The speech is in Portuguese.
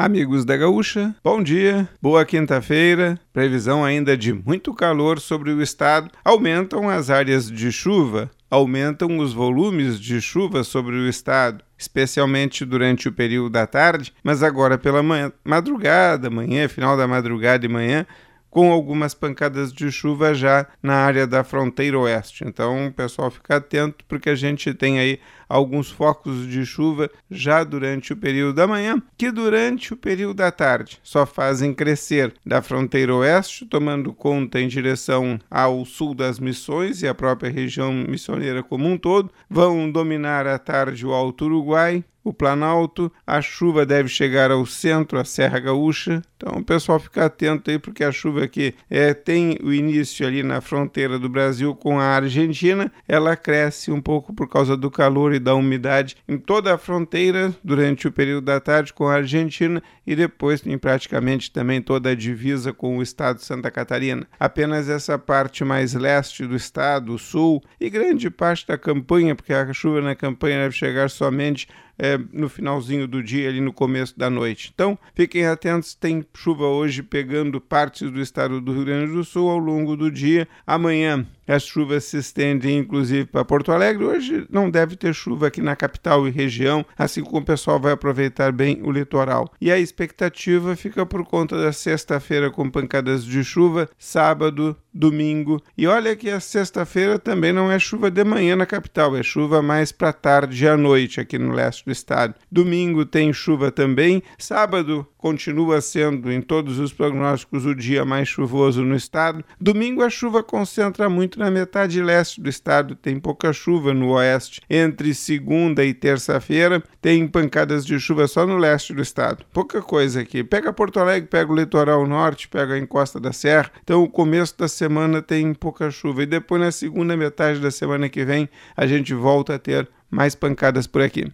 Amigos da Gaúcha, bom dia, boa quinta-feira. Previsão ainda de muito calor sobre o estado. Aumentam as áreas de chuva, aumentam os volumes de chuva sobre o estado, especialmente durante o período da tarde, mas agora pela manhã, madrugada, manhã, final da madrugada e manhã, com algumas pancadas de chuva já na área da fronteira oeste. Então, pessoal, fica atento porque a gente tem aí alguns focos de chuva já durante o período da manhã, que durante o período da tarde só fazem crescer da fronteira oeste, tomando conta em direção ao sul das missões e a própria região missioneira como um todo, vão dominar à tarde o Alto Uruguai, o Planalto, a chuva deve chegar ao centro, a Serra Gaúcha. Então, o pessoal fica atento aí, porque a chuva aqui é, tem o início ali na fronteira do Brasil com a Argentina. Ela cresce um pouco por causa do calor e da umidade em toda a fronteira durante o período da tarde com a Argentina e depois em praticamente também toda a divisa com o estado de Santa Catarina. Apenas essa parte mais leste do estado, sul e grande parte da campanha, porque a chuva na campanha deve chegar somente é, no finalzinho do dia, ali no começo da noite. Então, fiquem atentos, tem chuva hoje pegando partes do estado do Rio Grande do Sul ao longo do dia. Amanhã as chuvas se estendem inclusive para Porto Alegre. Hoje não deve ter chuva aqui na capital e região, assim como o pessoal vai aproveitar bem o litoral. E a expectativa fica por conta da sexta-feira com pancadas de chuva, sábado, domingo. E olha que a sexta-feira também não é chuva de manhã na capital, é chuva mais para tarde e à noite aqui no leste do estado. Domingo tem chuva também. Sábado continua sendo em todos os prognósticos o dia mais chuvoso no estado. Domingo a chuva concentra muito na metade leste do estado, tem pouca chuva no oeste. Entre segunda e terça-feira tem pancadas de chuva só no leste do estado. Pouca coisa aqui. Pega Porto Alegre, pega o litoral norte, pega a encosta da serra. Então o começo da semana tem pouca chuva e depois na segunda metade da semana que vem a gente volta a ter mais pancadas por aqui.